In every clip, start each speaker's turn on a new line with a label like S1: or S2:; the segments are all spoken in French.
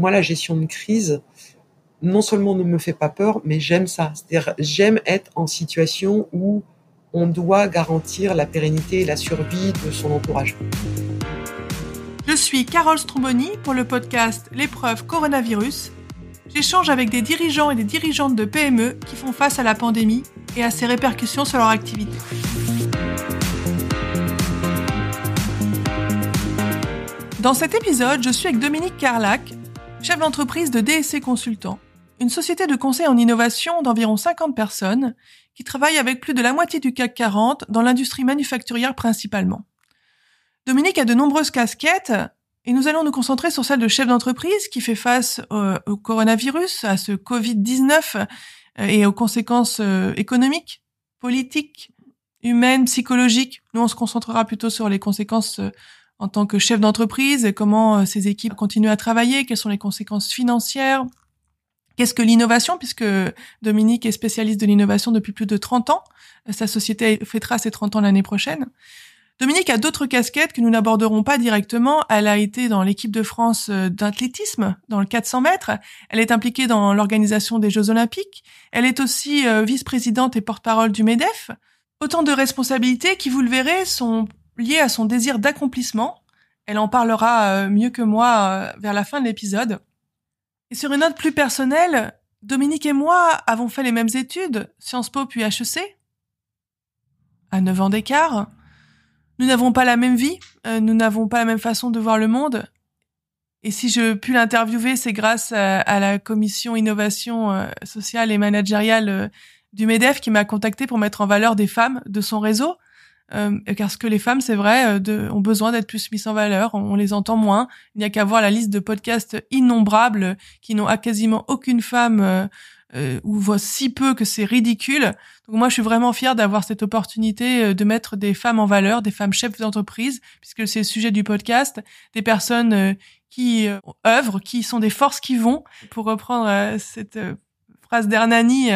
S1: moi, la gestion de crise, non seulement ne me fait pas peur, mais j'aime ça. C'est-à-dire, j'aime être en situation où on doit garantir la pérennité et la survie de son entourage.
S2: Je suis Carole Stromboni pour le podcast L'épreuve coronavirus. J'échange avec des dirigeants et des dirigeantes de PME qui font face à la pandémie et à ses répercussions sur leur activité. Dans cet épisode, je suis avec Dominique Carlac, chef d'entreprise de DSC Consultant, une société de conseil en innovation d'environ 50 personnes qui travaille avec plus de la moitié du CAC 40 dans l'industrie manufacturière principalement. Dominique a de nombreuses casquettes et nous allons nous concentrer sur celle de chef d'entreprise qui fait face au, coronavirus, à ce Covid-19 euh, et aux conséquences euh, économiques, politiques, humaines, psychologiques. Nous, on se concentrera plutôt sur les conséquences euh, en tant que chef d'entreprise, comment ces équipes continuent à travailler, quelles sont les conséquences financières, Qu'est-ce que l'innovation Puisque Dominique est spécialiste de l'innovation depuis plus de 30 ans. Sa société fêtera ses 30 ans l'année prochaine. Dominique a d'autres casquettes que nous n'aborderons pas directement. Elle a été dans l'équipe de France euh, d'athlétisme, dans le 400 mètres. Elle est impliquée dans l'organisation des Jeux Olympiques. Elle est aussi euh, vice-présidente et porte-parole du MEDEF. Autant de responsabilités qui, vous le verrez, sont liées à son désir d'accomplissement. Elle en parlera euh, mieux que moi vers la fin de l'épisode. Et sur une note plus personnelle, Dominique et moi avons fait les mêmes études, Sciences Po puis HEC. À 9 ans d'écart. Nous n'avons pas la même vie, euh, nous n'avons pas la même façon de voir le monde. Et si je puis l'interviewer, c'est grâce à, la commission innovation euh, sociale et managériale euh, du MEDEF qui m'a contacté pour mettre en valeur des femmes de son réseau. Euh, parce que les femmes, c'est vrai, euh, de, ont besoin d'être plus mises en valeur. On, les entend moins. Il n'y a qu'à voir la liste de podcasts innombrables qui n'ont quasiment aucune femme euh, euh, ou voient si peu que c'est ridicule. Donc moi, je suis vraiment fière d'avoir cette opportunité de mettre des femmes en valeur, des femmes chefs d'entreprise, puisque c'est le sujet du podcast, des personnes qui œuvrent, qui sont des forces qui vont, pour reprendre cette phrase d'Hernani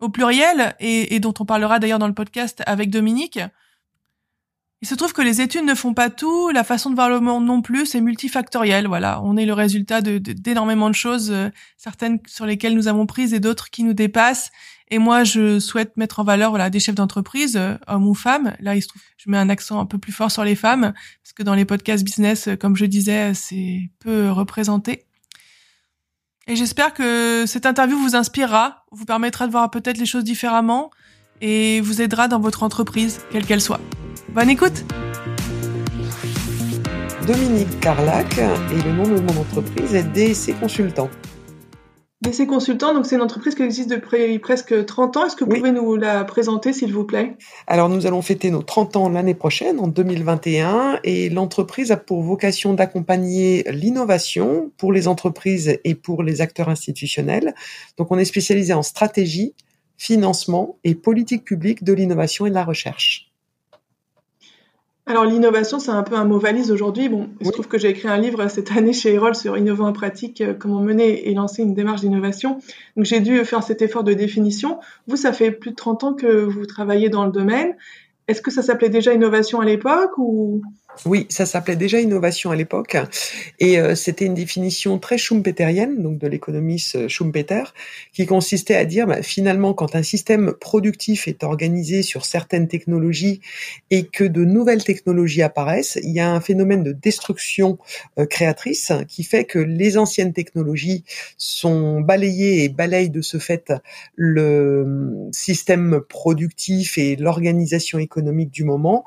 S2: au pluriel, et, et dont on parlera d'ailleurs dans le podcast avec Dominique. Il se trouve que les études ne font pas tout, la façon de voir le monde non plus, c'est multifactoriel. Voilà, on est le résultat de d'énormément de, choses, euh, certaines sur lesquelles nous avons prise et d'autres qui nous dépassent. Et moi, je souhaite mettre en valeur voilà des chefs d'entreprise, euh, hommes ou femmes. Là, il se trouve, je mets un accent un peu plus fort sur les femmes parce que dans les podcasts business, euh, comme je disais, c'est peu représenté. Et j'espère que cette interview vous inspirera, vous permettra de voir peut-être les choses différemment et vous aidera dans votre entreprise, quelle qu'elle soit. Bonne écoute
S1: Dominique Carlac et le nom de mon entreprise est DSC Consultant.
S2: DSC Consultant, donc c'est une entreprise qui existe depuis presque 30 ans. Est-ce que vous pouvez nous la présenter, s'il vous plaît?
S1: Alors, nous allons fêter nos 30 ans l'année prochaine, en 2021, et l'entreprise a pour vocation d'accompagner l'innovation pour les entreprises et pour les acteurs institutionnels. Donc, on est spécialisé en stratégie, financement et politique publique de l'innovation et de la recherche.
S2: Alors l'innovation, c'est un peu un mot valise aujourd'hui. Bon, il se trouve que j'ai écrit un livre cette année chez Erol sur innovant en pratique, euh, comment mener et lancer une démarche d'innovation. Donc j'ai dû faire cet effort de définition. Vous, ça fait plus de 30 ans que vous travaillez dans le domaine. Est-ce que ça s'appelait déjà innovation à l'époque ou
S1: oui, ça s'appelait déjà innovation à l'époque, et euh, c'était une définition très schumpeterienne, donc de l'économiste Schumpeter, qui consistait à dire bah, finalement quand un système productif est organisé sur certaines technologies et que de nouvelles technologies apparaissent, il y a un phénomène de destruction euh, créatrice qui fait que les anciennes technologies sont balayées et balayent de ce fait le système productif et l'organisation économique du moment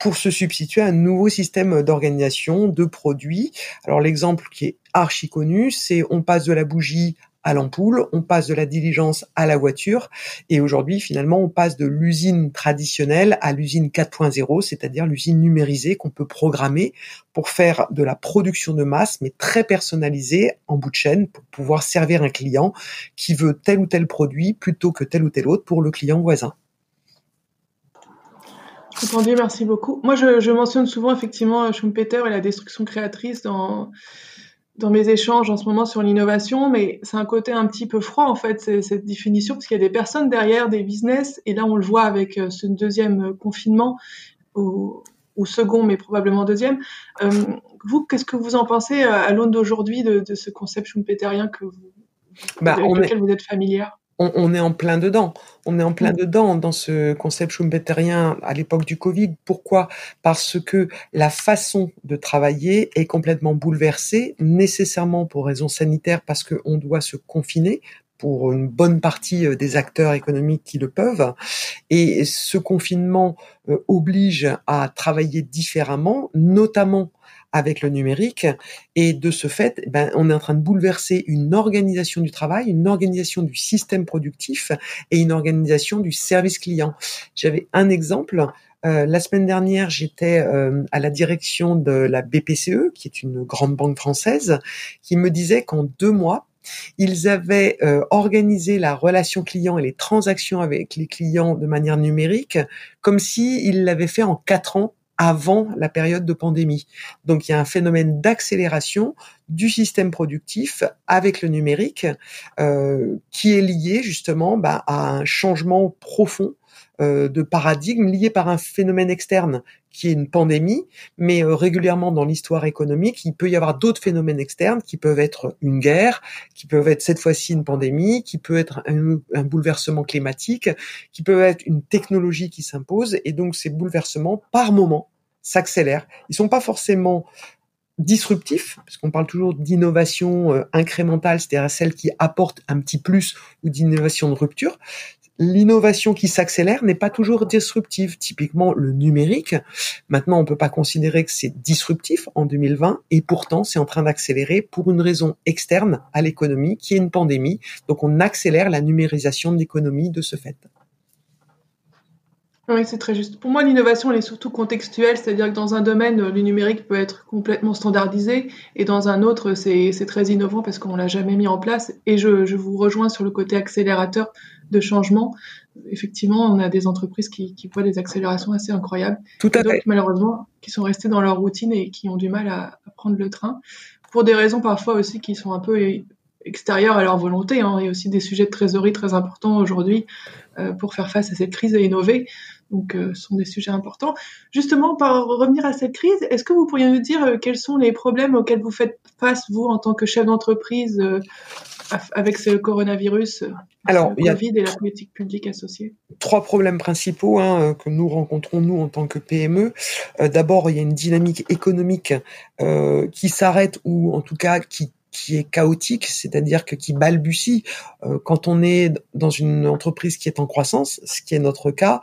S1: pour se substituer à un nouveau système d'organisation de produits. Alors l'exemple qui est archi connu, c'est on passe de la bougie à l'ampoule, on passe de la diligence à la voiture, et aujourd'hui finalement on passe de l'usine traditionnelle à l'usine 4.0, c'est-à-dire l'usine numérisée qu'on peut programmer pour faire de la production de masse, mais très personnalisée en bout de chaîne pour pouvoir servir un client qui veut tel ou tel produit plutôt que tel ou tel autre pour le client voisin.
S2: Entendu, merci beaucoup. Moi, je, je, mentionne souvent effectivement Schumpeter et la destruction créatrice dans, dans mes échanges en ce moment sur l'innovation, mais c'est un côté un petit peu froid en fait, cette définition, parce qu'il y a des personnes derrière, des business, et là on le voit avec euh, ce deuxième confinement où, ou second, mais probablement deuxième. vous, qu'est-ce que vous en pensez à l'aune d'aujourd'hui de, de, ce concept schumpeterien que vous, bah, avec lequel vous êtes familière?
S1: On, est en plein dedans. On est en plein mm. dedans dans ce concept schumpeterien à l'époque du Covid. Pourquoi? Parce que la façon de travailler est complètement bouleversée, nécessairement pour raisons sanitaires, parce qu'on doit se confiner pour une bonne partie euh, des acteurs économiques qui le peuvent. Et ce confinement euh, oblige à travailler différemment, notamment avec le numérique. Et de ce fait, ben, on est en train de bouleverser une organisation du travail, une organisation du système productif et une organisation du service client. J'avais un exemple. Euh, la semaine dernière, j'étais euh, à la direction de la BPCE, qui est une grande banque française, qui me disait qu'en deux mois, ils avaient euh, organisé la relation client et les transactions avec les clients de manière numérique comme s'ils l'avaient fait en quatre ans avant la période de pandémie. Donc il y a un phénomène d'accélération du système productif avec le numérique euh, qui est lié justement bah, à un changement profond de paradigme lié par un phénomène externe qui est une pandémie, mais euh, régulièrement dans l'histoire économique, il peut y avoir d'autres phénomènes externes qui peuvent être une guerre, qui peuvent être cette fois-ci une pandémie, qui peut être un, un, bouleversement climatique, qui peut être une technologie qui s'impose, et donc ces bouleversements, par moment, s'accélèrent. Ils sont pas forcément disruptifs, parce qu'on parle toujours d'innovation euh, incrémentale, c'est-à-dire celle qui apporte un petit plus, ou d'innovation de rupture. L'innovation qui s'accélère n'est pas toujours disruptive. Typiquement, le numérique, maintenant, on peut pas considérer que c'est disruptif en 2020, et pourtant, c'est en train d'accélérer pour une raison externe à l'économie, qui est une pandémie. Donc, on accélère la numérisation de l'économie de ce fait.
S2: Oui, c'est très juste. Pour moi, l'innovation, elle est surtout contextuelle, c'est-à-dire que dans un domaine, le numérique peut être complètement standardisé, et dans un autre, c'est très innovant parce qu'on l'a jamais mis en place. Et je, je, vous rejoins sur le côté accélérateur de changement. Effectivement, on a des entreprises qui, qui voient des accélérations assez incroyables.
S1: Tout à
S2: fait. malheureusement, qui sont restées dans leur routine et qui ont du mal à, à prendre le train. Pour des raisons parfois aussi qui sont un peu extérieures à leur volonté. Hein. Il y a aussi des sujets de trésorerie très importants aujourd'hui euh, pour faire face à cette crise et innover. Donc, euh, ce sont des sujets importants. Justement, par revenir à cette crise, est-ce que vous pourriez nous dire euh, quels sont les problèmes auxquels vous faites face, vous, en tant que chef d'entreprise, avec ce coronavirus,
S1: Alors,
S2: le Covid et la politique publique associée
S1: Trois problèmes principaux hein, que nous rencontrons, nous, en tant que PME. D'abord, il y a une dynamique économique qui s'arrête ou, en tout cas, qui qui est chaotique, c'est-à-dire que qui balbutie. Euh, quand on est dans une entreprise qui est en croissance, ce qui est notre cas,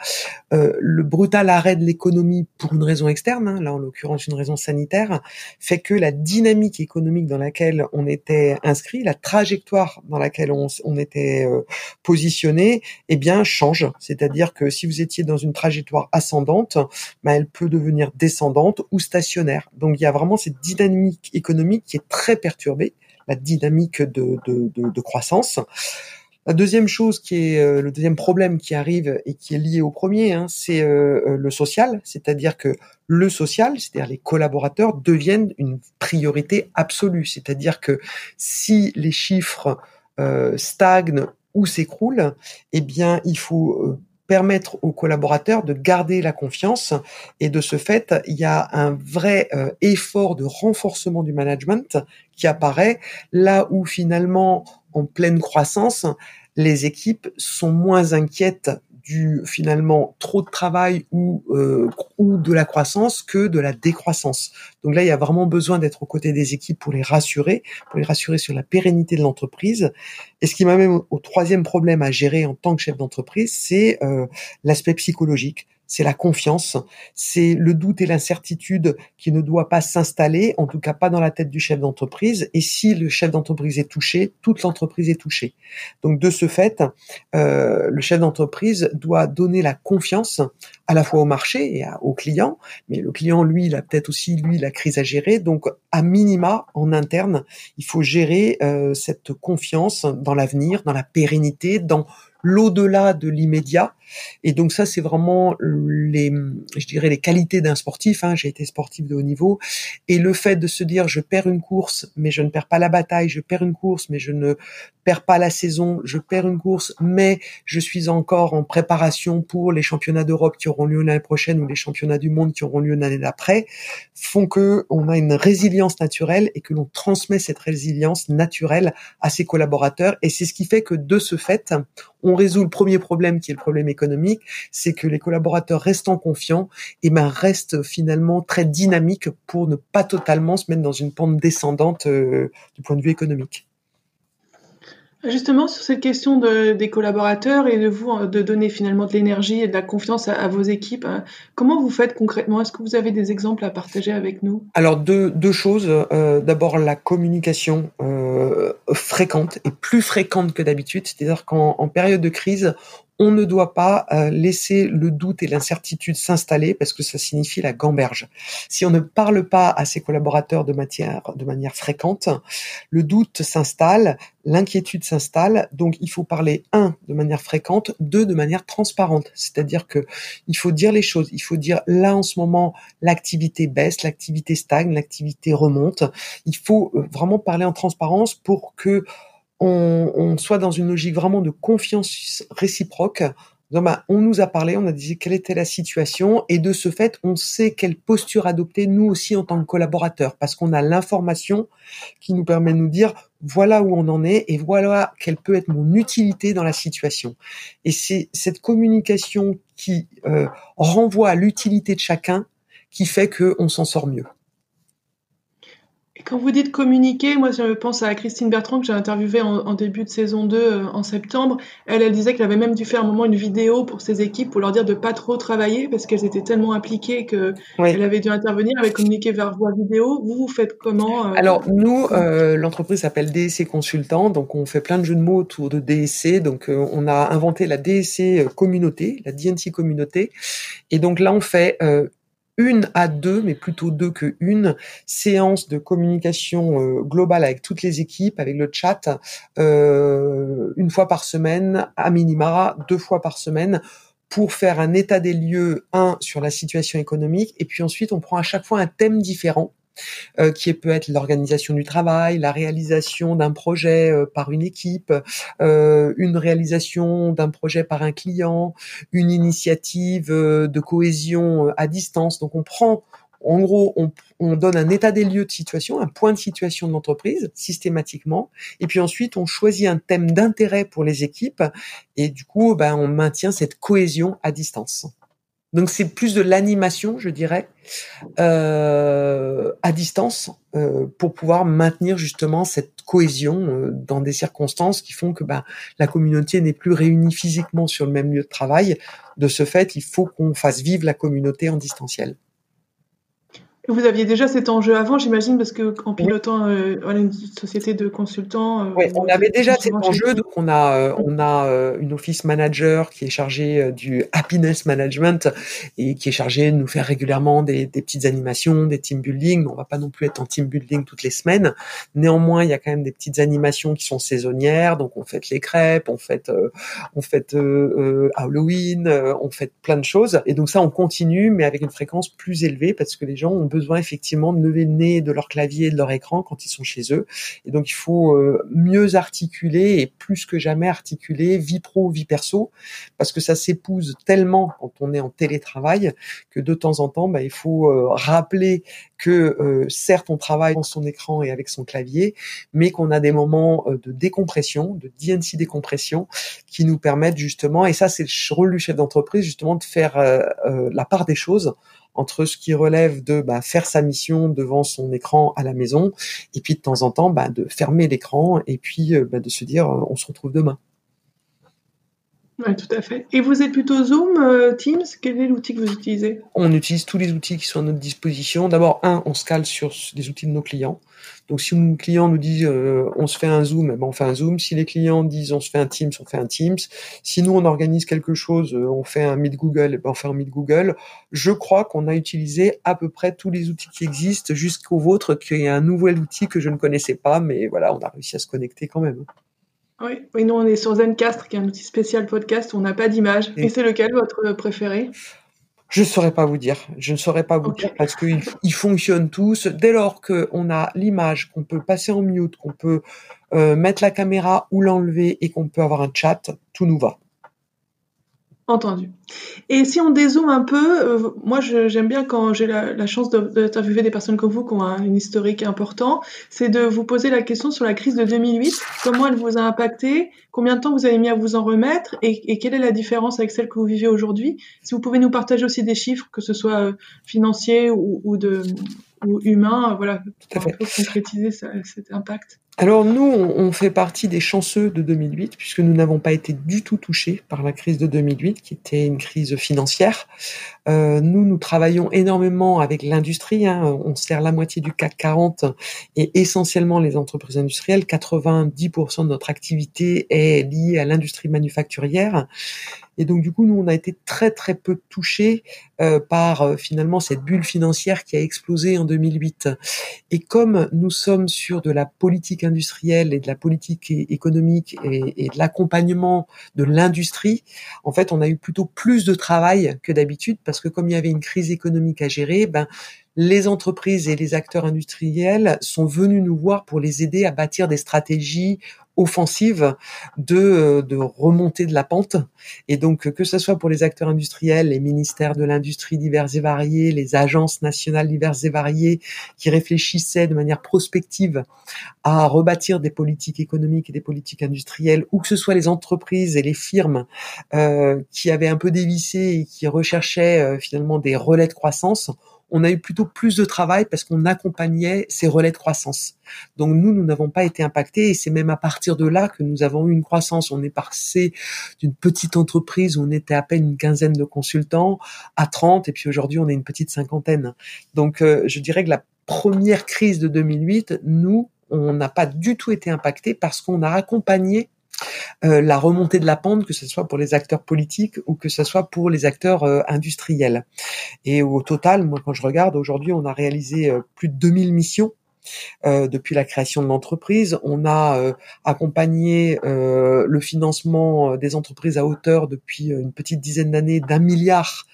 S1: euh, le brutal arrêt de l'économie pour une raison externe, hein, là en l'occurrence une raison sanitaire, fait que la dynamique économique dans laquelle on était inscrit, la trajectoire dans laquelle on, on était euh, positionné, eh bien change. C'est-à-dire que si vous étiez dans une trajectoire ascendante, ben, elle peut devenir descendante ou stationnaire. Donc il y a vraiment cette dynamique économique qui est très perturbée la dynamique de, croissance. La deuxième chose qui est euh, le deuxième problème qui arrive et qui est lié au premier, hein, c'est euh, euh, le social, c'est-à-dire que le social, c'est-à-dire les collaborateurs, deviennent une priorité absolue. C'est-à-dire que si les chiffres stagnent ou s'écroulent, eh bien, il faut permettre aux collaborateurs de garder la confiance. Et de ce fait, il y a un vrai euh, effort de renforcement du management qui apparaît là où finalement en pleine croissance, les équipes sont moins inquiètes du finalement trop de travail ou euh, ou de la croissance que de la décroissance. Donc là, il y a vraiment besoin d'être aux côtés des équipes pour les rassurer, pour les rassurer sur la pérennité de l'entreprise. Et ce qui m'amène au troisième problème à gérer en tant que chef d'entreprise, c'est euh, l'aspect psychologique c'est la confiance, c'est le doute et l'incertitude qui ne doit pas s'installer, en tout cas pas dans la tête du chef d'entreprise. Et si le chef d'entreprise est touché, toute l'entreprise est touchée. Donc de ce fait, euh, le chef d'entreprise doit donner la confiance à la fois au marché et au client, mais le client, lui, il a peut-être aussi, lui, la crise à gérer. Donc à minima, en interne, il faut gérer euh, cette confiance dans l'avenir, dans la pérennité, dans l'au-delà de l'immédiat Et donc ça, c'est vraiment les, je dirais les qualités d'un sportif. Hein. J'ai été sportif de haut niveau et le fait de se dire je perds une course, mais je ne perds pas la bataille, je perds une course, mais je ne perds pas la saison, je perds une course, mais je suis encore en préparation pour les championnats d'Europe qui auront lieu l'année prochaine ou les championnats du monde qui auront lieu l'année d'après, font que on a une résilience naturelle et que l'on transmet cette résilience naturelle à ses collaborateurs. Et c'est ce qui fait que de ce fait, on résout le premier problème qui est le problème c'est que les collaborateurs restant confiants, et ben restent finalement très dynamiques pour ne pas totalement se mettre dans une pente descendante euh, du point de vue économique.
S2: Justement, sur cette question de, des collaborateurs et de vous, euh, de donner finalement de l'énergie et de la confiance à, vos équipes, euh, comment vous faites concrètement? Est-ce que vous avez des exemples à partager avec nous?
S1: Alors, deux, deux choses. Euh, D'abord, la communication euh, fréquente et plus fréquente que d'habitude. C'est-à-dire qu'en période de crise, on ne doit pas euh, laisser le doute et l'incertitude s'installer parce que ça signifie la gamberge. Si on ne parle pas à ses collaborateurs de, matière, de manière fréquente, le doute s'installe, l'inquiétude s'installe. Donc il faut parler un de manière fréquente, deux de manière transparente. C'est-à-dire que il faut dire les choses. Il faut dire là en ce moment l'activité baisse, l'activité stagne, l'activité remonte. Il faut euh, vraiment parler en transparence pour que on, soit dans une logique vraiment de confiance réciproque. Bah, on nous a parlé, on a dit quelle était la situation, et de ce fait, on sait quelle posture adopter nous aussi en tant que collaborateurs, parce qu'on a l'information qui nous permet de nous dire voilà où on en est et voilà quelle peut être mon utilité dans la situation. Et c'est cette communication qui euh, renvoie à l'utilité de chacun qui fait qu'on s'en sort mieux.
S2: Quand vous dites communiquer, moi je pense à Christine Bertrand que j'ai interviewée en, début de saison 2 euh, en septembre. Elle, elle disait qu'elle avait même dû faire un moment une vidéo pour ses équipes pour leur dire de pas trop travailler parce qu'elles étaient tellement impliquées que elle avait dû intervenir, avec communiquer vers voix vidéo. Vous, vous faites comment
S1: euh, Alors nous, euh, l'entreprise s'appelle DSC Consultant, donc on fait plein de jeux de mots autour de DSC. Donc on a inventé la DSC communauté, la DNC communauté, et donc là on fait une à deux, mais plutôt deux que une, séance de communication euh, globale avec toutes les équipes, avec le chat, euh, une fois par semaine, à minima, deux fois par semaine, pour faire un état des lieux, un, sur la situation économique, et puis ensuite on prend à chaque fois un thème différent euh, qui peut être l'organisation du travail, la réalisation d'un projet euh, par une équipe, euh, une réalisation d'un projet par un client, une initiative de cohésion à distance. Donc on prend en gros, on, on, donne un état des lieux de situation, un point de situation de l'entreprise systématiquement, et puis ensuite on choisit un thème d'intérêt pour les équipes, et du coup, ben, on maintient cette cohésion à distance. Donc c'est plus de l'animation, je dirais, euh, à distance euh, pour pouvoir maintenir justement cette cohésion euh, dans des circonstances qui font que ben, la communauté n'est plus réunie physiquement sur le même lieu de travail. De ce fait, il faut qu'on fasse vivre la communauté en distanciel.
S2: Vous aviez déjà cet enjeu avant, j'imagine, parce que en pilotant euh, une société de consultants.
S1: Euh, oui, on avait déjà cet enjeu. Donc on a euh, on a une office manager qui est chargée du happiness management et qui est chargée de nous faire régulièrement des, des, petites animations, des team building. On va pas non plus être en team building toutes les semaines. Néanmoins, il y a quand même des petites animations qui sont saisonnières. Donc on fête les crêpes, on fête on fête Halloween, on fête plein de choses. Et donc ça, on continue, mais avec une fréquence plus élevée parce que les gens ont besoin effectivement de lever le nez de leur clavier et de leur écran quand ils sont chez eux. Et donc il faut euh, mieux articuler et plus que jamais articuler vie pro, vie perso, parce que ça s'épouse tellement quand on est en télétravail que de temps en temps, bah, il faut euh, rappeler que euh, certes on travaille dans son écran et avec son clavier, mais qu'on a des moments de décompression, de DNC décompression, qui nous permettent justement, et ça c'est le rôle du chef d'entreprise justement de faire la part des choses entre ce qui relève de bah, faire sa mission devant son écran à la maison, et puis de temps en temps bah, de fermer l'écran et puis euh, bah, de se dire euh, on se retrouve demain.
S2: Oui, tout à fait. Et vous êtes plutôt Zoom, euh, Teams? Quel est l'outil que vous utilisez?
S1: On utilise tous les outils qui sont à notre disposition. D'abord, un, on se cale sur les outils de nos clients. Donc, si un client nous dit euh, on se fait un Zoom, eh ben, on fait un Zoom. Si les clients disent on se fait un Teams, on fait un Teams. Si nous, on organise quelque chose, euh, on fait un Meet Google, eh ben, on fait un Meet Google. Je crois qu'on a utilisé à peu près tous les outils qui existent jusqu'au vôtre, qui est un nouvel outil que je ne connaissais pas, mais voilà, on a réussi à se connecter quand même.
S2: Oui, oui, nous on est sur Zencastre, qui est un outil spécial podcast où on n'a pas d'image. Et, c'est lequel votre préféré?
S1: Je ne saurais pas vous dire. Je ne saurais pas vous dire parce qu'ils fonctionnent tous. Dès lors qu'on a l'image, qu'on peut passer en mute, qu'on peut euh, mettre la caméra ou l'enlever et qu'on peut avoir un chat, tout nous va.
S2: Entendu. Et si on dézoome un peu, euh, moi j'aime bien quand j'ai la, chance d'interviewer des personnes comme vous qui ont un, historique important, c'est de vous poser la question sur la crise de 2008, comment elle vous a impacté, combien de temps vous avez mis à vous en remettre et, quelle est la différence avec celle que vous vivez aujourd'hui. Si vous pouvez nous partager aussi des chiffres, que ce soit euh, financiers ou, de, ou humains, voilà, pour concrétiser cet impact.
S1: Alors nous, on, fait partie des chanceux de 2008 puisque nous n'avons pas été du tout touchés par la crise de 2008 qui était une crise financière. Euh, nous, nous travaillons énormément avec l'industrie. Hein. On sert la moitié du CAC 40 et essentiellement les entreprises industrielles. 90% de notre activité est liée à l'industrie manufacturière. Et donc du coup, nous, on a été très très peu touchés euh, par euh, finalement cette bulle financière qui a explosé en 2008. Et comme nous sommes sur de la politique industrielle et de la politique économique et, et de l'accompagnement de l'industrie, en fait, on a eu plutôt plus de travail que d'habitude parce que comme il y avait une crise économique à gérer, ben les entreprises et les acteurs industriels sont venus nous voir pour les aider à bâtir des stratégies offensive de, euh, de remonter de la pente. Et donc, que ce soit pour les acteurs industriels, les ministères de l'industrie divers et variés, les agences nationales diverses et variées qui réfléchissaient de manière prospective à rebâtir des politiques économiques et des politiques industrielles, ou que ce soit les entreprises et les firmes euh, qui avaient un peu dévissé et qui recherchaient euh, finalement des relais de croissance, on a eu plutôt plus de travail parce qu'on accompagnait ces relais de croissance. Donc nous, nous n'avons pas été impactés et c'est même à partir de là que nous avons eu une croissance. On est passé d'une petite entreprise où on était à peine une quinzaine de consultants à 30 et puis aujourd'hui on est une petite cinquantaine. Donc euh, je dirais que la première crise de 2008, nous, on n'a pas du tout été impacté parce qu'on a accompagné euh, la remontée de la pente, que ce soit pour les acteurs politiques ou que ce soit pour les acteurs euh, industriels. Et au total, moi quand je regarde, aujourd'hui on a réalisé euh, plus de 2000 missions depuis la création de l'entreprise. On a accompagné le financement des entreprises à hauteur depuis une petite dizaine d'années d'un milliard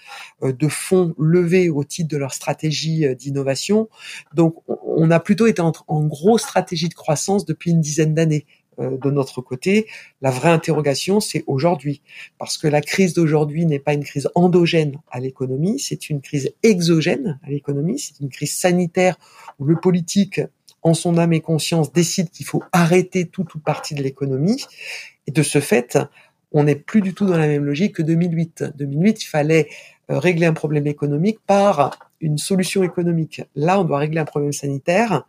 S1: de fonds levés au titre de leur stratégie d'innovation. Donc on a plutôt été en, en grosse stratégie de croissance depuis une dizaine d'années. Euh, de notre côté. La vraie interrogation, c'est aujourd'hui. Parce que la crise d'aujourd'hui n'est pas une crise endogène à l'économie, c'est une crise exogène à l'économie, c'est une crise sanitaire où le politique, en son âme et conscience, décide qu'il faut arrêter toute ou partie de l'économie. Et de ce fait, on n'est plus du tout dans la même logique que 2008. 2008, il fallait euh, régler un problème économique par une solution économique. Là, on doit régler un problème sanitaire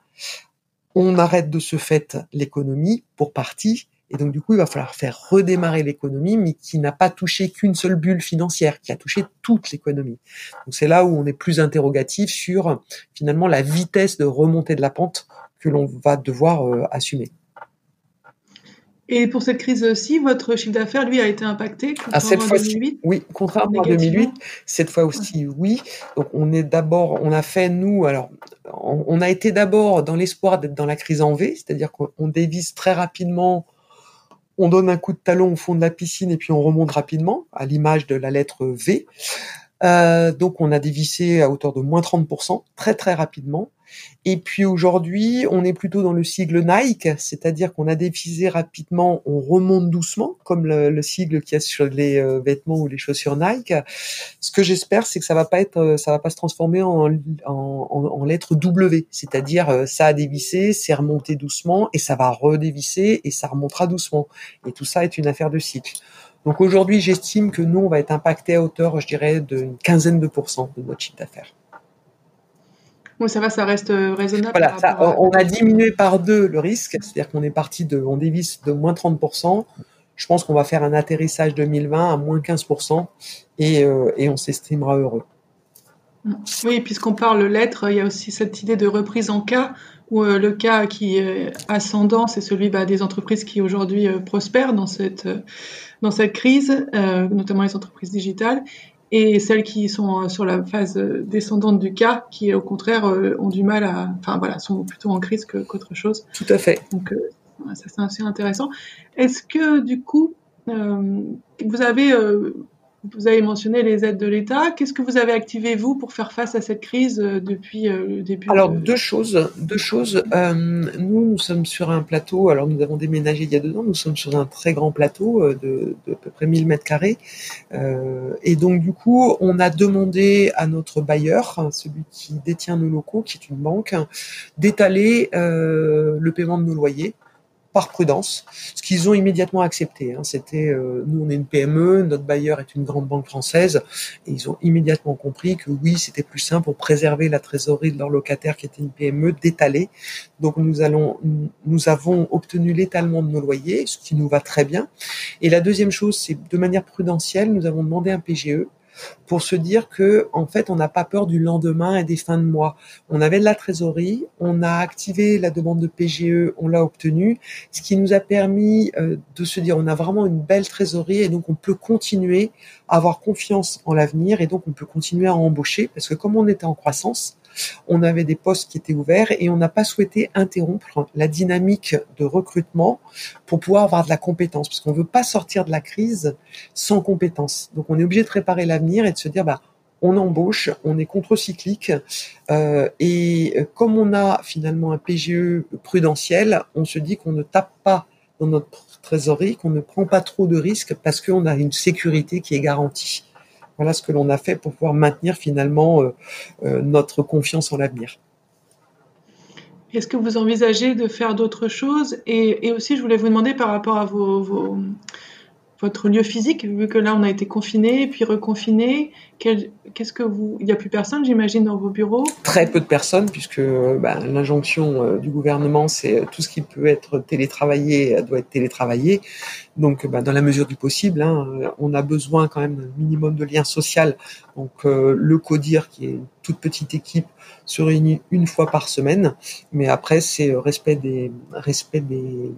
S1: on arrête de ce fait l'économie pour partie. Et donc, du coup, il va falloir faire redémarrer l'économie, mais qui n'a pas touché qu'une seule bulle financière, qui a touché toute l'économie. Donc, c'est là où on est plus interrogatif sur, finalement, la vitesse de remontée de la pente que l'on va devoir euh, assumer.
S2: Et pour cette crise-ci, votre chiffre d'affaires, lui, a été impacté
S1: à cette fois 2008 Oui, contrairement à 2008, cette fois aussi, oui. Donc, on est d'abord, on a fait, nous, alors, on, a été d'abord dans l'espoir d'être dans la crise en V, c'est-à-dire qu'on dévise très rapidement, on donne un coup de talon au fond de la piscine et puis on remonte rapidement, à l'image de la lettre V. Euh, donc on a dévissé à hauteur de moins 30%, très très rapidement. Et puis aujourd'hui, on est plutôt dans le sigle Nike, c'est-à-dire qu'on a dévisé rapidement, on remonte doucement, comme le, sigle qu'il y a sur les euh, vêtements ou les chaussures Nike. Ce que j'espère, c'est que ça va pas être, euh, ça va pas se transformer en, en, lettre W, c'est-à-dire ça a dévissé, c'est remonté doucement et ça va redévisser et ça remontera doucement. Et tout ça est une affaire de cycle. Donc aujourd'hui, j'estime que nous, on va être impacté à hauteur, je dirais, d'une quinzaine de pourcents de notre chiffre d'affaires.
S2: Bon, ça va, ça reste euh, raisonnable.
S1: Voilà, on a diminué par deux le risque, c'est-à-dire qu'on est parti de, on dévisse de moins 30%. Je pense qu'on va faire un atterrissage 2020 à moins 15% et, euh, et on s'estimera heureux.
S2: Oui, puisqu'on parle lettres, il y a aussi cette idée de reprise en cas, où euh, le cas qui est ascendant, c'est celui bah, des entreprises qui aujourd'hui prospèrent dans cette, dans cette crise, notamment les entreprises digitales, et celles qui sont euh, sur la phase euh, descendante du cas, qui au contraire euh, ont du mal à, enfin voilà, sont plutôt en crise qu'autre chose.
S1: Tout à fait.
S2: Donc ça c'est assez intéressant. Est-ce que du coup, vous avez vous avez mentionné les aides de l'État. Qu'est-ce que vous avez activé vous pour faire face à cette crise euh, depuis euh, le début
S1: Alors deux choses, deux choses. Euh, nous, nous sommes sur un plateau. Alors nous avons déménagé il y a deux ans. Nous sommes sur un très grand plateau de, de à peu près 1000 mètres carrés. et donc du coup, on a demandé à notre bailleur, hein, celui qui détient nos locaux, qui est une banque, d'étaler le paiement de nos loyers par prudence, ce qu'ils ont immédiatement accepté. Hein. C'était, euh, nous on est une PME, notre bailleur est une grande banque française, et ils ont immédiatement compris que oui, c'était plus simple pour préserver la trésorerie de leur locataire qui était une PME d'étaler. Donc nous allons, nous avons obtenu l'étalement de nos loyers, ce qui nous va très bien. Et la deuxième chose, c'est de manière prudentielle, nous avons demandé un PGE pour se dire que en fait on n'a pas peur du lendemain et des fins de mois. On avait de la trésorerie, on a activé la demande de PGE, on l'a obtenue, ce qui nous a permis euh, de se dire on a vraiment une belle trésorerie et donc on peut continuer à avoir confiance en l'avenir et donc on peut continuer à embaucher parce que comme on était en croissance, on avait des postes qui étaient ouverts et on n'a pas souhaité interrompre la dynamique de recrutement pour pouvoir avoir de la compétence, parce qu'on veut pas sortir de la crise sans compétence. Donc on est obligé de préparer l'avenir et de se dire, bah, on embauche, on est contre-cyclique, euh, et comme on a finalement un PGE prudentiel, on se dit qu'on ne tape pas dans notre trésorerie, qu'on ne prend pas trop de risques parce qu'on a une sécurité qui est garantie. Voilà ce que l'on a fait pour pouvoir maintenir finalement euh, euh, notre confiance en l'avenir.
S2: Est-ce que vous envisagez de faire d'autres choses? Et, aussi, je voulais vous demander par rapport à vos, votre lieu physique, vu que là on a été confiné puis reconfiné, qu'est-ce que vous, il n'y a plus personne, j'imagine, dans vos bureaux?
S1: Très peu de personnes, puisque bah, l'injonction euh, du gouvernement, c'est euh, tout ce qui peut être télétravaillé euh, doit être télétravaillé. Donc, bah, dans la mesure du possible, hein, on a besoin quand même d'un minimum de lien social. Donc, le CODIR, qui est une toute petite équipe, se réunit une fois par semaine, mais après c'est respect des respect des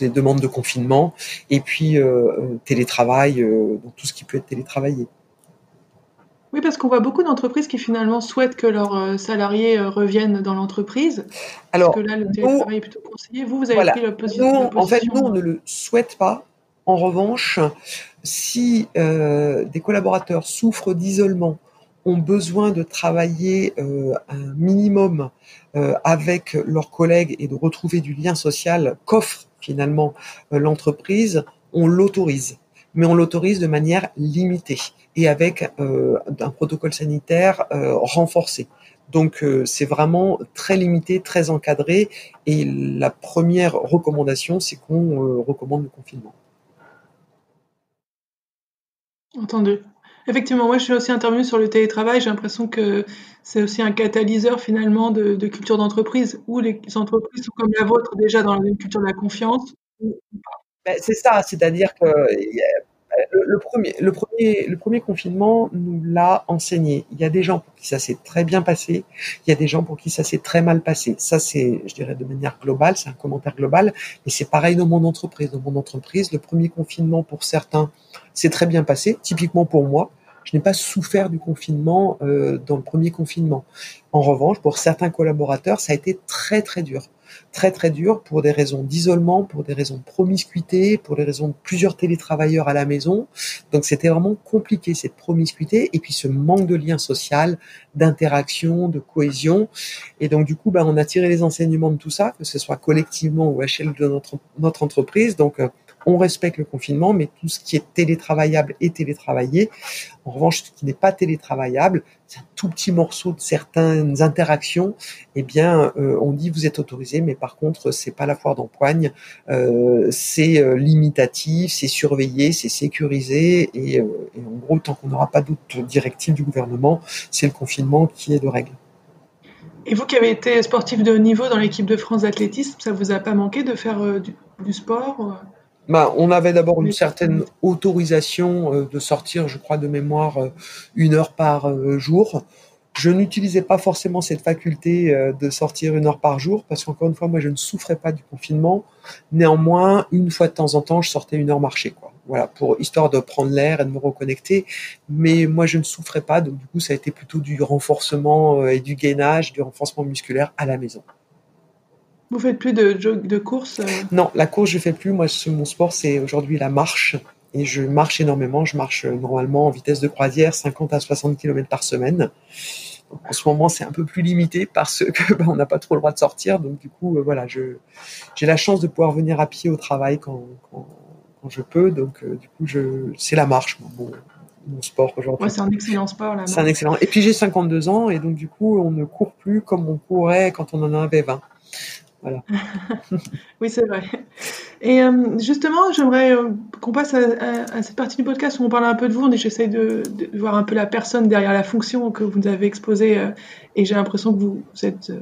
S1: des demandes de confinement, et puis euh, euh, télétravail, euh, donc tout ce qui peut être télétravaillé.
S2: Oui, parce qu'on voit beaucoup d'entreprises qui finalement souhaitent que leurs salariés reviennent dans l'entreprise. Alors, parce que là, le télétravail est plutôt conseillé. Vous, vous avez pris la position,
S1: En fait, nous, on ne le souhaite pas. En revanche, si des collaborateurs souffrent d'isolement, ont besoin de travailler un minimum avec leurs collègues et de retrouver du lien social qu'offre finalement euh, l'entreprise, on l'autorise, mais on l'autorise de manière limitée et avec euh, un protocole sanitaire euh, renforcé. Donc c'est vraiment très limité, très encadré. Et la première recommandation, c'est qu'on recommande le confinement.
S2: Entendu. Effectivement, moi je suis aussi intervenue sur le télétravail. J'ai l'impression que c'est aussi un catalyseur finalement de, culture d'entreprise où les entreprises sont comme la vôtre déjà dans une culture de la confiance.
S1: Ben, c'est ça, c'est-à-dire que le premier, le premier, le premier confinement nous l'a enseigné. Il y a des gens pour qui ça s'est très bien passé, il y a des gens pour qui ça s'est très mal passé. Ça, c'est, je dirais, de manière globale, c'est un commentaire global, et c'est pareil dans mon entreprise. Dans mon entreprise, le premier confinement pour certains s'est très bien passé, typiquement pour moi. Je n'ai pas souffert du confinement euh, dans le premier confinement. En revanche, pour certains collaborateurs, ça a été très très dur très très dur pour des raisons d'isolement, pour des raisons de promiscuité, pour des raisons de plusieurs télétravailleurs à la maison. Donc c'était vraiment compliqué cette promiscuité et puis ce manque de lien social, d'interaction, de cohésion. Et donc du coup, bah, on a tiré les enseignements de tout ça, que ce soit collectivement ou à l'échelle de notre, notre entreprise. Donc euh, on respecte le confinement, mais tout ce qui est télétravaillable est télétravaillé. En revanche, ce qui n'est pas télétravaillable, c'est un tout petit morceau de certaines interactions. Eh bien, euh, on dit vous êtes autorisé, mais par contre, c'est pas la foire d'empoigne. Euh, c'est euh, limitatif, c'est surveillé, c'est sécurisé, et, en gros, tant qu'on n'aura pas d'autres directives du gouvernement, c'est le confinement qui est de règle.
S2: Et vous qui avez été sportif de haut niveau dans l'équipe de France d'athlétisme, ça vous a pas manqué de faire du sport
S1: bah, on avait d'abord une certaine autorisation euh, de sortir, je crois, de mémoire euh, une heure par euh, jour. Je n'utilisais pas forcément cette faculté de sortir une heure par jour parce qu'encore une fois, moi, je ne souffrais pas du confinement. Néanmoins, une fois de temps en temps, je sortais une heure marcher, quoi. Voilà, pour histoire de prendre l'air et de me reconnecter. Mais moi, je ne souffrais pas, donc du coup, ça a été plutôt du renforcement et du gainage, du renforcement musculaire à la maison.
S2: Vous faites plus de, de course
S1: Non, la course je fais plus. Moi, mon sport c'est aujourd'hui la marche et je marche énormément. Je marche normalement en vitesse de croisière 50 à 60 km par semaine. en ce moment, c'est un peu plus limité parce que bah, on n'a pas trop le droit de sortir. Donc du coup, euh, voilà, je j'ai la chance de pouvoir venir à pied au travail quand, quand, quand je peux. Donc euh, du coup, je c'est la marche, mon, mon sport aujourd'hui.
S2: Ouais, c'est un excellent sport là.
S1: C'est un excellent. Et puis j'ai 52 ans et donc du coup, on ne court plus comme on courait quand on en avait 20. Voilà.
S2: oui, c'est vrai. Et euh, justement, j'aimerais euh, qu'on passe à, cette partie du podcast où on parle un peu de vous. J'essaie de, de, voir un peu la personne derrière la fonction que vous nous avez exposée. Euh, et j'ai l'impression que vous, êtes,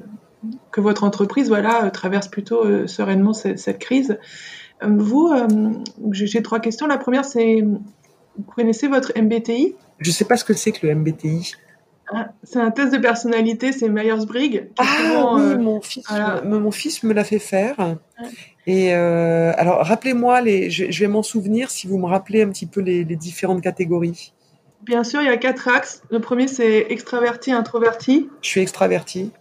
S2: que votre entreprise, voilà, traverse plutôt sereinement cette, cette crise. vous, j'ai trois questions. La première, c'est vous connaissez votre MBTI
S1: Je ne sais pas ce que c'est que le MBTI.
S2: Ah, c'est un test de personnalité, c'est Myers-Briggs.
S1: Ah oui, euh, mon, fils, mon fils me l'a fait faire. Et euh, alors, rappelez-moi, les, je, vais m'en souvenir si vous me rappelez un petit peu les, différentes catégories.
S2: Bien sûr, il y a quatre axes. Le premier, c'est extraverti, introverti.
S1: Je suis extraverti.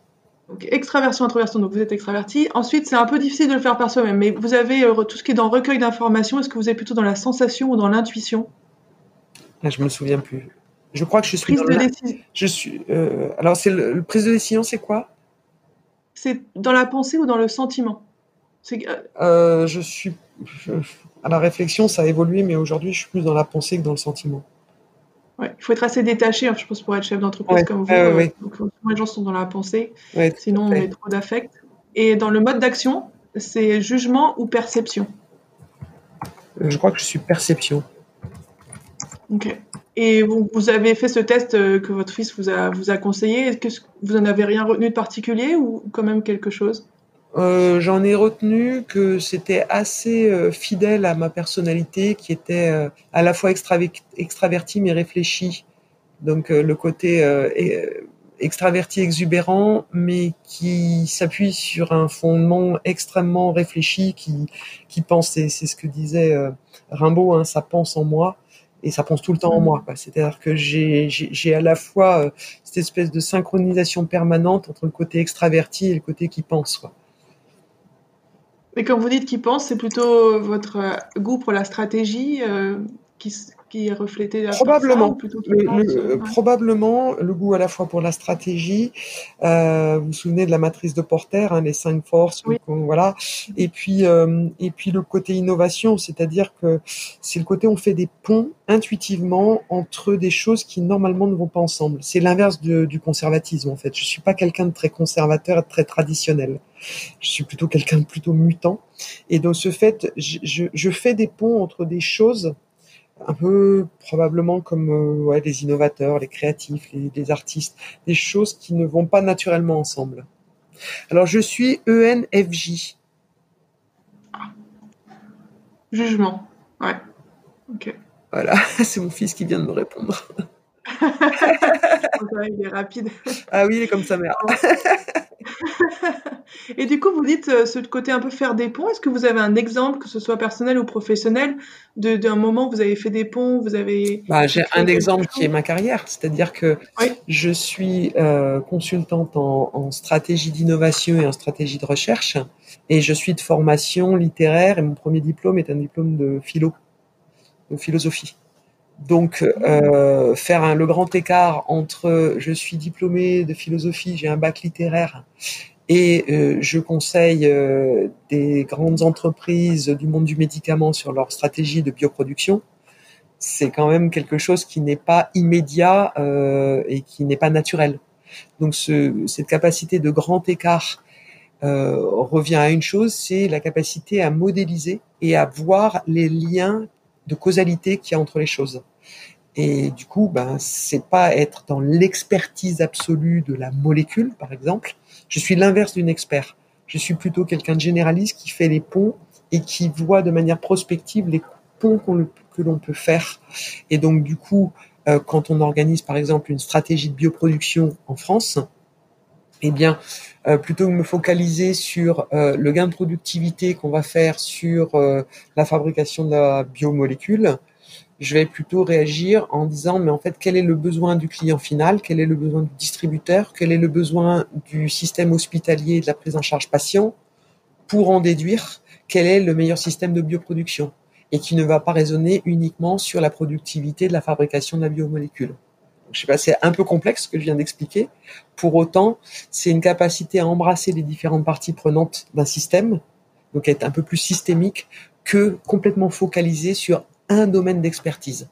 S2: Donc, extraversion, introversion, donc vous êtes extraverti. Ensuite, c'est un peu difficile de le faire par soi-même, mais vous avez euh, tout ce qui est dans recueil d'informations. Est-ce que vous êtes plutôt dans la sensation ou dans l'intuition?
S1: Ah, Je me souviens plus. Je crois que je suis
S2: prise de décision.
S1: Je suis. Euh, alors, c'est le, prise de décision, c'est quoi?
S2: C'est dans la pensée ou dans le sentiment?
S1: Euh, euh, Je suis. à la réflexion, ça a évolué, mais aujourd'hui, je suis plus dans la pensée que dans le sentiment.
S2: Ouais, il faut être assez détaché, hein, je pense, pour être chef d'entreprise comme vous.
S1: Euh,
S2: donc, les gens sont dans la pensée, sinon on met trop d'affect. Et dans le mode d'action, c'est jugement ou perception?
S1: Je crois que je suis perception.
S2: Ok. Et vous, avez fait ce test euh, que votre fils vous a, vous a conseillé. Est-ce que vous en avez rien retenu de particulier ou quand même quelque chose?
S1: Euh, J'en ai retenu que c'était assez euh, fidèle à ma personnalité, qui était à la fois extraverti mais réfléchi. Donc le côté extraverti exubérant, mais qui s'appuie sur un fondement extrêmement réfléchi, qui, qui pense, c'est ce que disait Rimbaud, hein, ça pense en moi et ça pense tout le temps en moi. C'est-à-dire que j'ai à la fois euh, cette espèce de synchronisation permanente entre le côté extraverti et le côté qui pense. Quoi.
S2: Mais quand vous dites qui pense, c'est plutôt votre euh, goût pour la stratégie euh, qui, qui est reflété
S1: probablement. plutôt le, probablement le goût à la fois pour la stratégie euh, vous vous souvenez de la matrice de Porter hein, les cinq forces voilà. Et puis euh, et puis le côté innovation c'est-à-dire que c'est le côté on fait des ponts intuitivement entre des choses qui normalement ne vont pas ensemble. C'est l'inverse du conservatisme en fait. Je suis pas quelqu'un de très conservateur très traditionnel. Je suis plutôt quelqu'un de plutôt mutant. Et dans ce fait je, je, je fais des ponts entre des choses un peu probablement comme euh, ouais, les innovateurs, les créatifs, les, les, artistes, des choses qui ne vont pas naturellement ensemble. Alors je suis ENFJ.
S2: Jugement, ouais. Ok.
S1: Voilà, c'est mon fils qui vient de me répondre.
S2: il est rapide.
S1: Ah oui, il est comme sa mère.
S2: Et du coup, vous dites euh, ce côté un peu faire des ponts. Est-ce que vous avez un exemple, que ce soit personnel ou professionnel, d'un moment où vous avez fait des ponts, vous avez.
S1: Bah, j'ai un exemple qui est ma carrière, c'est-à-dire que je suis euh, consultante en, en stratégie d'innovation et en stratégie de recherche, et je suis de formation littéraire. Et mon premier diplôme est un diplôme de philo, de philosophie. Donc, euh, faire un, le grand écart entre je suis diplômé de philosophie, j'ai un bac littéraire et euh, je conseille euh, des grandes entreprises du monde du médicament sur leur stratégie de bioproduction, c'est quand même quelque chose qui n'est pas immédiat euh, et qui n'est pas naturel. Donc, ce, cette capacité de grand écart revient à une chose, c'est la capacité à modéliser et à voir les liens de causalité qu'il y a entre les choses. Et du coup, ben, c'est pas être dans l'expertise absolue de la molécule, par exemple. Je suis l'inverse d'une expert. Je suis plutôt quelqu'un de généraliste qui fait les ponts et qui voit de manière prospective les ponts que l'on peut faire. Et donc, du coup, euh, quand on organise, par exemple, une stratégie de bioproduction en France, eh bien, euh, plutôt que de me focaliser sur euh, le gain de productivité qu'on va faire sur la fabrication de la biomolécule, je vais plutôt réagir en disant mais en fait quel est le besoin du client final, quel est le besoin du distributeur, quel est le besoin du système hospitalier de la prise en charge patient pour en déduire quel est le meilleur système de bioproduction et qui ne va pas raisonner uniquement sur la productivité de la fabrication de la biomolécule? Je sais pas, c'est un peu complexe ce que je viens d'expliquer. Pour autant, c'est une capacité à embrasser les différentes parties prenantes d'un système, donc être un peu plus systémique que complètement focalisé sur un domaine d'expertise.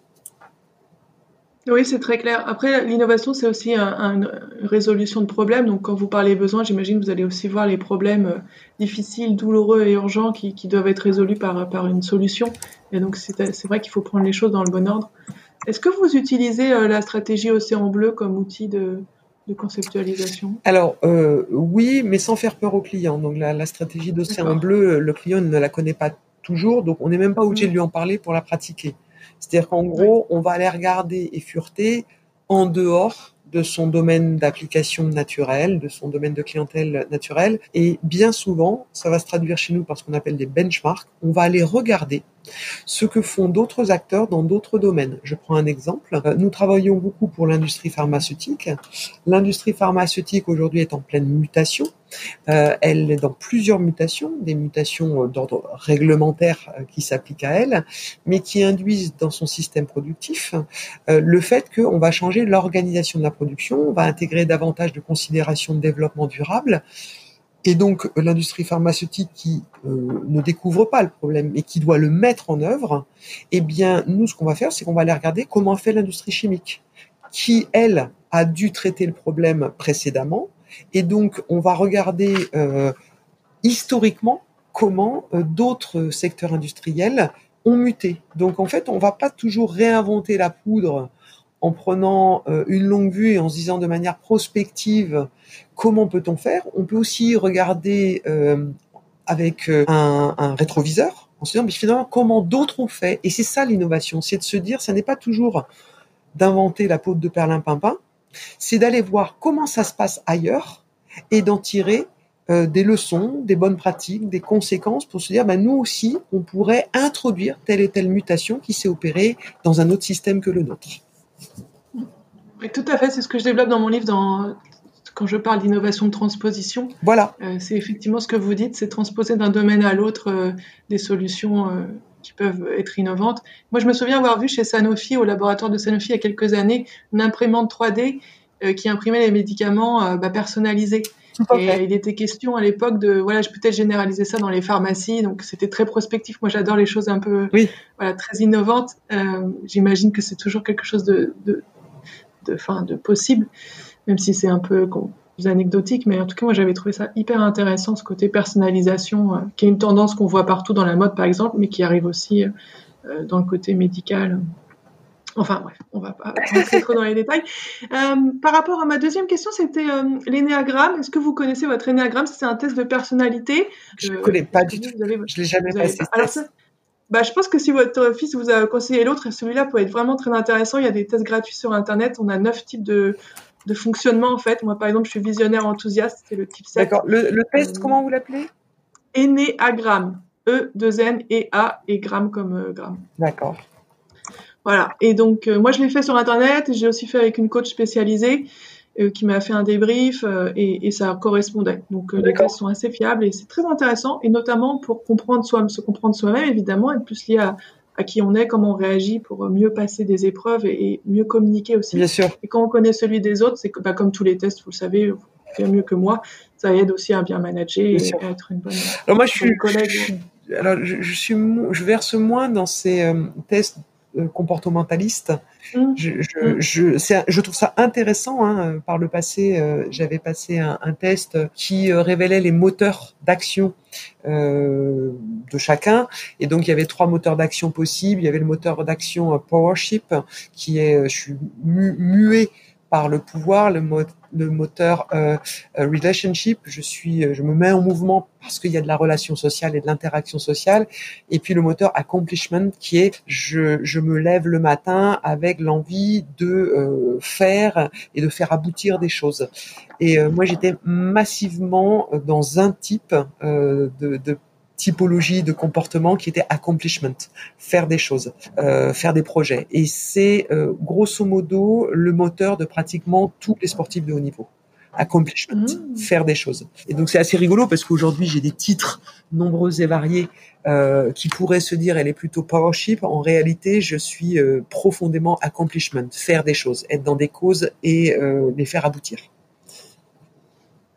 S2: Oui, c'est très clair. Après, l'innovation, c'est aussi une résolution de problèmes. Donc, quand vous parlez besoins, j'imagine que vous allez aussi voir les problèmes euh, difficiles, douloureux et urgents qui, doivent être résolus par une solution. Et donc, c'est vrai qu'il faut prendre les choses dans le bon ordre. Est-ce que vous utilisez euh, la stratégie Océan Bleu comme outil de, conceptualisation?
S1: Alors euh, oui, mais sans faire peur au client. Donc la, stratégie d'Océan Bleu, le client ne la connaît pas toujours, donc on n'est même pas obligé de lui en parler pour la pratiquer. C'est-à-dire qu'en gros, on va aller regarder et fureter en dehors de son domaine d'application naturelle, de son domaine de clientèle naturelle. Et bien souvent, ça va se traduire chez nous par ce qu'on appelle des benchmarks. On va aller regarder ce que font d'autres acteurs dans d'autres domaines. Je prends un exemple. Euh, nous travaillons beaucoup pour l'industrie pharmaceutique. L'industrie pharmaceutique aujourd'hui est en pleine mutation. Euh, elle est dans plusieurs mutations, des mutations euh, d'ordre réglementaire qui s'appliquent à elle, mais qui induisent dans son système productif le fait qu'on va changer l'organisation de la production, on va intégrer davantage de considérations de développement durable, et donc l'industrie pharmaceutique qui euh, ne découvre pas le problème et qui doit le mettre en œuvre, eh bien nous ce qu'on va faire, c'est qu'on va aller regarder comment fait l'industrie chimique, qui elle a dû traiter le problème précédemment, et donc on va regarder euh, historiquement comment euh, d'autres secteurs industriels ont muté. Donc en fait, on va pas toujours réinventer la poudre en prenant euh, une longue vue et en se disant de manière prospective comment peut-on faire. On peut aussi regarder euh, avec euh, un, rétroviseur en se disant mais finalement comment d'autres ont fait. Et c'est ça l'innovation, c'est de se dire ça n'est pas toujours d'inventer la peau de perlimpinpin, c'est d'aller voir comment ça se passe ailleurs et d'en tirer des leçons, des bonnes pratiques, des conséquences pour se dire, ben, nous aussi, on pourrait introduire telle et telle mutation qui s'est opérée dans un autre système que le nôtre
S2: tout à fait, c'est ce que je développe dans mon livre dans, quand je parle d'innovation de transposition.
S1: Voilà.
S2: Euh, c'est effectivement ce que vous dites, c'est transposer d'un domaine à l'autre euh, des solutions euh, qui peuvent être innovantes. Moi, je me souviens avoir vu chez Sanofi, au laboratoire de Sanofi, il y a quelques années, une imprimante 3D qui imprimait les médicaments bah, personnalisés. Et il était question à l'époque de, voilà, je peux peut-être généraliser ça dans les pharmacies, donc c'était très prospectif. Moi, j'adore les choses un peu,
S1: oui.
S2: voilà, très innovantes. J'imagine que c'est toujours quelque chose de, de, de, fin, de possible, même si c'est un peu anecdotique, mais en tout cas, moi, j'avais trouvé ça hyper intéressant, ce côté personnalisation, euh, qui est une tendance qu'on voit partout dans la mode, par exemple, mais qui arrive aussi euh, dans le côté médical. Enfin bref, on va pas rentrer trop dans les détails. Euh, par rapport à ma deuxième question, c'était l'énéagramme. Est-ce que vous connaissez votre énéagramme? C'est un test de personnalité.
S1: Je ne connais pas du tout. Je je l'ai jamais passé.
S2: Alors, bah, je pense que si votre fils vous a conseillé l'autre, celui-là peut être vraiment très intéressant. Il y a des tests gratuits sur Internet. On a neuf types de, de fonctionnement, en fait. Moi, par exemple, je suis visionnaire enthousiaste. C'est le type 7.
S1: D'accord. Le, le, test, euh, comment vous l'appelez?
S2: Énéagramme. E, 2 N, E, A, et gramme comme euh, gramme.
S1: D'accord.
S2: Voilà. Et donc, euh, moi, je l'ai fait sur Internet. J'ai aussi fait avec une coach spécialisée. Euh, qui m'a fait un débrief euh, et, et, ça correspondait. Donc les tests sont assez fiables et c'est très intéressant et notamment pour comprendre soi, se comprendre soi-même évidemment et plus lié à, à, qui on est, comment on réagit pour mieux passer des épreuves et, mieux communiquer aussi.
S1: Bien sûr.
S2: Et quand on connaît celui des autres, c'est bah, comme tous les tests, vous le savez, bien mieux que moi, ça aide aussi à bien manager et à être une bonne.
S1: Alors moi je suis collègue. alors je, je, suis je verse moins dans ces tests comportementalistes Mmh. Je, je, mmh. je, je, trouve ça intéressant. Hein. Par le passé, euh, j'avais passé un, un, test qui euh, révélait les moteurs d'action euh, de chacun. Et donc, il y avait trois moteurs d'action possibles. Il y avait le moteur d'action PowerShip, qui est, je suis muet par le pouvoir, le, le moteur euh, euh, relationship. Je suis, je me mets en mouvement parce qu'il y a de la relation sociale et de l'interaction sociale. Et puis le moteur accomplishment qui est je, je me lève le matin avec l'envie de euh, faire et de faire aboutir des choses. Et moi j'étais massivement dans un type de, de typologie de comportement qui était accomplishment, faire des choses, euh, faire des projets. Et c'est euh, grosso modo le moteur de pratiquement tous les sportifs de haut niveau. accomplishment, mmh. faire des choses. Et donc c'est assez rigolo parce qu'aujourd'hui j'ai des titres nombreux et variés euh, qui pourraient se dire elle est plutôt powership. En réalité, je suis euh, profondément accomplishment, faire des choses, être dans des causes et euh, les faire aboutir.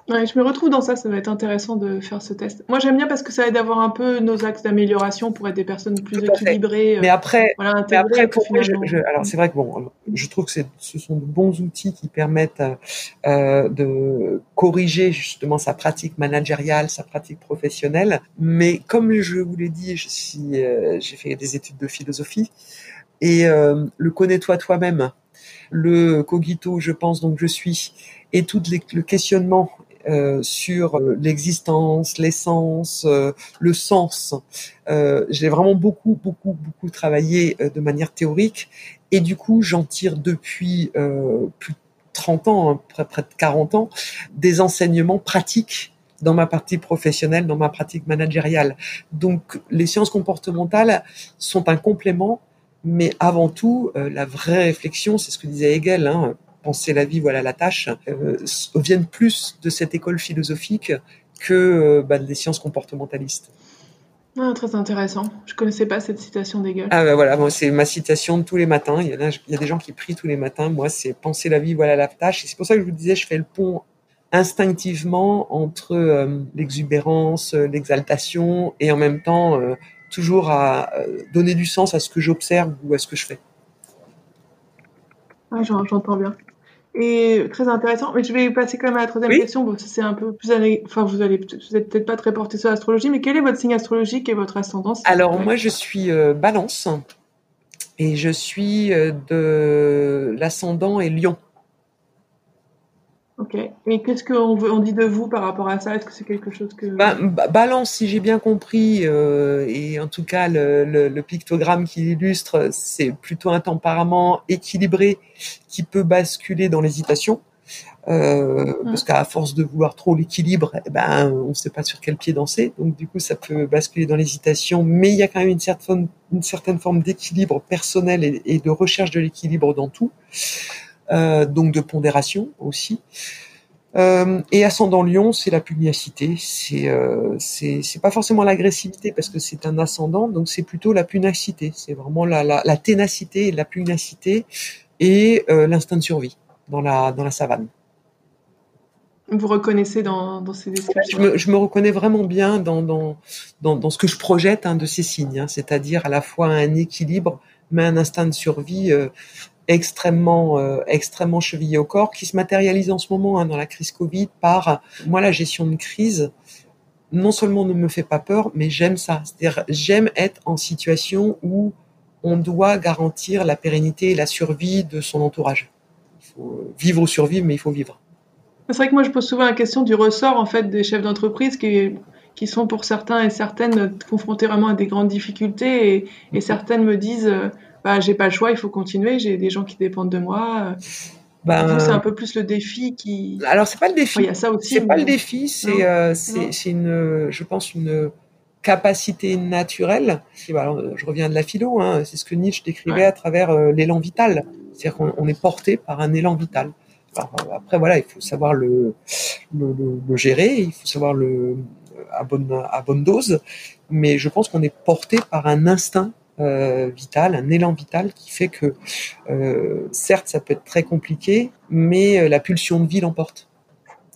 S2: Ouais, je me retrouve dans ça, ça va être intéressant de faire ce test. Moi, j'aime bien parce que ça aide d'avoir un peu nos axes d'amélioration pour être des personnes plus équilibrées.
S1: Euh, mais après, voilà, mais après pour moi, je, je, alors c'est vrai que bon, je trouve que ce sont de bons outils qui permettent euh, de corriger justement sa pratique managériale, sa pratique professionnelle. Mais comme je vous l'ai dit, je suis, euh, j'ai fait des études de philosophie et euh, le connais-toi toi-même, le cogito, je pense donc je suis, et tout les, le questionnement euh, sur euh, l'existence, l'essence, euh, le sens. J'ai vraiment beaucoup, beaucoup, beaucoup travaillé de manière théorique et du coup, j'en tire depuis plus de 30 ans, hein, près, près de 40 ans, des enseignements pratiques dans ma partie professionnelle, dans ma pratique managériale. Donc, les sciences comportementales sont un complément, mais avant tout, la vraie réflexion, c'est ce que disait Hegel, hein, penser la vie, voilà la tâche, euh, viennent plus de cette école philosophique que euh, bah, des sciences comportementalistes.
S2: Ah, très intéressant. Je connaissais pas cette citation d'Hegel.
S1: Ah bah voilà, c'est ma citation de tous les matins. Il y, a, il y a des gens qui prient tous les matins. Moi, c'est penser la vie, voilà la tâche. Et c'est pour ça que je vous disais, je fais le pont instinctivement entre euh, l'exubérance, l'exaltation et en même temps toujours à donner du sens à ce que j'observe ou à ce que je fais.
S2: Ah, j'entends bien et très intéressant. Mais je vais passer quand même à la troisième question. Bon, c'est un peu plus enfin vous allez vous êtes peut-être pas très porté sur l'astrologie, mais quel est votre signe astrologique et votre ascendance?
S1: Alors moi je suis euh, Balance et je suis euh, de l'ascendant et Lion.
S2: Ok. Et qu'est-ce qu'on on dit de vous par rapport à ça? Est-ce que c'est quelque chose que...
S1: Ben, balance, si j'ai bien compris, euh, et en tout cas le, le, le pictogramme qui l'illustre, c'est plutôt un tempérament équilibré qui peut basculer dans l'hésitation. Euh, mmh. Parce qu'à force de vouloir trop l'équilibre, eh ben, on ne sait pas sur quel pied danser. Donc du coup, ça peut basculer dans l'hésitation. Mais il y a quand même une certaine, une certaine forme d'équilibre personnel et, et de recherche de l'équilibre dans tout. Euh, donc de pondération aussi. Euh, et ascendant Lion, c'est la pugnacité. C'est euh, c'est pas forcément l'agressivité parce que c'est un ascendant, donc c'est plutôt la pugnacité. C'est vraiment la, la, la, ténacité, la pugnacité et euh, l'instinct de survie dans la dans la savane.
S2: Vous reconnaissez dans, dans ces descriptions?
S1: Je me, je me, reconnais vraiment bien dans, dans, dans, dans ce que je projette hein, de ces signes, hein, c'est-à-dire à la fois un équilibre, mais un instinct de survie extrêmement euh, extrêmement chevillé au corps, qui se matérialise en ce moment hein, dans la crise Covid par moi la gestion de crise. Non seulement ne me fait pas peur, mais j'aime ça. C'est-à-dire j'aime être en situation où on doit garantir la pérennité et la survie de son entourage. Il faut vivre ou survivre, mais il faut vivre.
S2: C'est vrai que moi je pose souvent la question du ressort en fait des chefs d'entreprise qui qui sont pour certains et certaines confrontés vraiment à des grandes difficultés et, et certaines me disent euh, bah, j'ai pas le choix, il faut continuer, j'ai des gens qui dépendent de moi. Ben, c'est un peu plus le défi qui.
S1: Alors c'est pas le défi. Il y a ça aussi. C'est pas le défi, c'est euh, c'est une, je pense une capacité naturelle. je reviens de la philo, hein, c'est ce que Nietzsche décrivait à travers euh, l'élan vital. C'est-à-dire qu'on est porté par un élan vital. après voilà, il faut savoir le, le, le, gérer, il faut savoir le à bonne à bonne dose, mais je pense qu'on est porté par un instinct euh, vital, un élan vital qui fait que, euh, certes, ça peut être très compliqué, mais euh, la pulsion de vie l'emporte.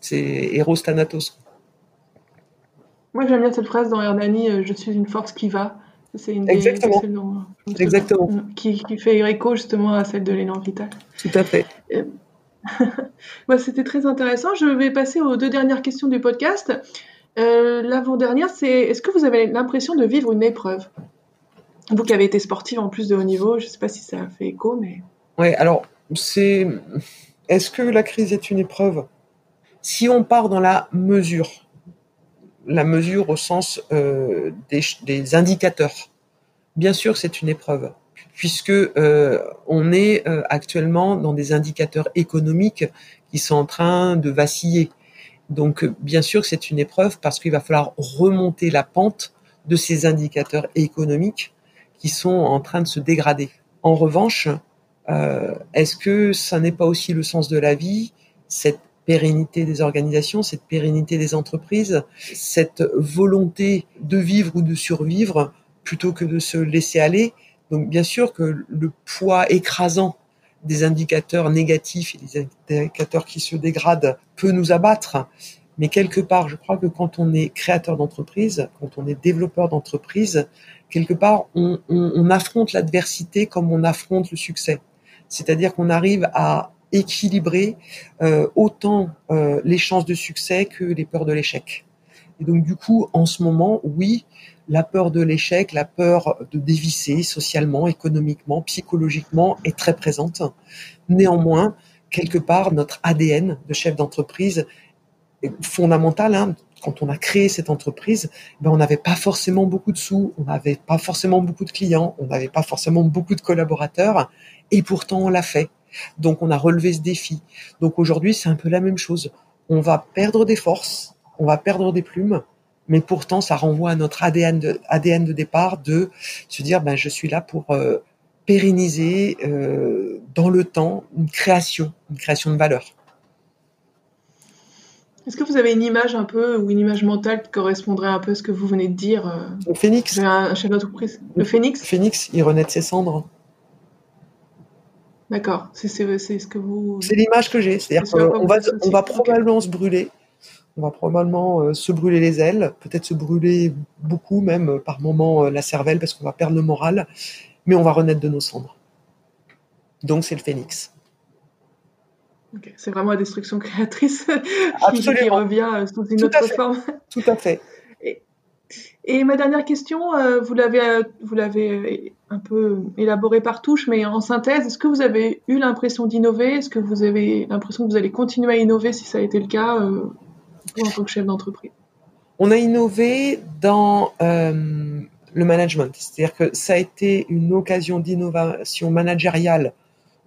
S1: C'est Eros Thanatos.
S2: Moi, j'aime bien cette phrase dans Hernani Je suis une force qui va.
S1: C'est une Exactement. Exactement.
S2: Qui, qui, fait écho justement à celle de l'élan vital.
S1: Tout à fait.
S2: bah, C'était très intéressant. Je vais passer aux deux dernières questions du podcast. Euh, L'avant-dernière, c'est est-ce que vous avez l'impression de vivre une épreuve? Vous qui avez été sportive en plus de haut niveau, je ne sais pas si ça a fait écho, mais.
S1: Oui, alors, c'est. Est-ce que la crise est une épreuve? Si on part dans la mesure, la mesure au sens euh, des, indicateurs, bien sûr, c'est une épreuve, puisque euh, on est euh, actuellement dans des indicateurs économiques qui sont en train de vaciller. Donc, bien sûr, c'est une épreuve parce qu'il va falloir remonter la pente de ces indicateurs économiques qui sont en train de se dégrader. En revanche, euh, est-ce que ça n'est pas aussi le sens de la vie, cette pérennité des organisations, cette pérennité des entreprises, cette volonté de vivre ou de survivre plutôt que de se laisser aller? Donc bien sûr que le poids écrasant des indicateurs négatifs et des indicateurs qui se dégradent peut nous abattre. Mais quelque part, je crois que quand on est créateur d'entreprise, quand on est développeur d'entreprise, quelque part, on, on, on affronte l'adversité comme on affronte le succès. C'est-à-dire qu'on arrive à équilibrer euh, autant euh, les chances de succès que les peurs de l'échec. Et donc du coup, en ce moment, oui, la peur de l'échec, la peur de dévisser socialement, économiquement, psychologiquement est très présente. Néanmoins, quelque part, notre ADN de chef d'entreprise est fondamental. Hein. Quand on a créé cette entreprise, ben on n'avait pas forcément beaucoup de sous, on n'avait pas forcément beaucoup de clients, on n'avait pas forcément beaucoup de collaborateurs, et pourtant on l'a fait. Donc on a relevé ce défi. Donc aujourd'hui c'est un peu la même chose. On va perdre des forces, on va perdre des plumes, mais pourtant ça renvoie à notre ADN de, départ de se dire ben je suis là pour euh, pérenniser euh, dans le temps une création, une création de valeur.
S2: Est-ce que vous avez une image un peu ou une image mentale qui correspondrait un peu à ce que vous venez de dire euh,
S1: Le phénix.
S2: Un chef d'entreprise. Le phénix?
S1: Phénix, il renaît de ses cendres.
S2: D'accord, c'est ce que vous.
S1: C'est l'image que j'ai, c'est-à-dire qu'on va, on va probablement se brûler, on va probablement euh, se brûler les ailes, peut-être se brûler beaucoup même euh, par moments euh, la cervelle parce qu'on va perdre le moral, mais on va renaître de nos cendres. Donc c'est le phénix.
S2: C'est vraiment la destruction créatrice qui, revient sous une autre forme.
S1: Tout à fait.
S2: Et ma dernière question, euh, vous l'avez euh, vous l'avez un peu élaboré par touche, mais en synthèse, est-ce que vous avez eu l'impression d'innover? Est-ce que vous avez l'impression que vous allez continuer à innover si ça a été le cas euh, en tant que chef d'entreprise?
S1: On a innové dans le management, c'est-à-dire que ça a été une occasion d'innovation managériale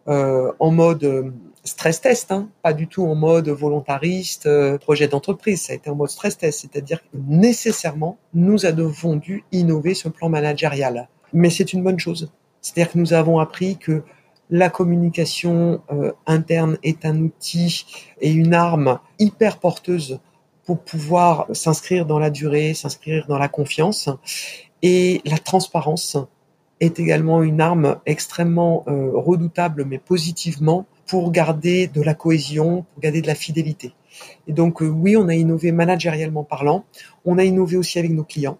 S1: en mode stress test, hein, pas du tout en mode volontariste, euh, projet d'entreprise. Ça a été en mode stress test, c'est-à-dire que nécessairement, nous avons dû innover ce plan managérial. Mais c'est une bonne chose. C'est-à-dire que nous avons appris que la communication euh, interne est un outil et une arme hyper porteuse pour pouvoir s'inscrire dans la durée, s'inscrire dans la confiance. Et la transparence est également une arme extrêmement euh, redoutable, mais positivement, pour garder de la cohésion, pour garder de la fidélité. Et donc euh, oui, on a innové managériellement parlant, on a innové aussi avec nos clients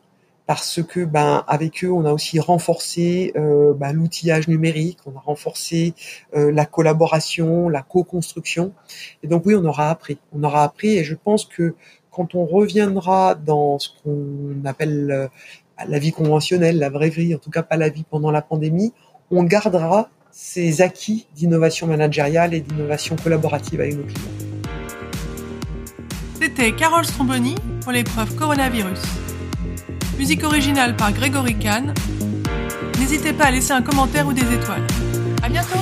S1: parce que ben avec eux on a aussi renforcé euh, ben, l'outillage numérique, on a renforcé euh, la collaboration, la co-construction. Et donc oui on aura appris, on aura appris et je pense que quand on reviendra dans ce qu'on appelle la vie conventionnelle, la vraie vie, en tout cas pas la vie pendant la pandémie, on gardera ces acquis d'innovation managériale et d'innovation collaborative avec nos clients.
S2: C'était Carole Stromboni pour l'épreuve Coronavirus. Musique originale par Grégory Kahn. N'hésitez pas à laisser un commentaire ou des étoiles. À bientôt!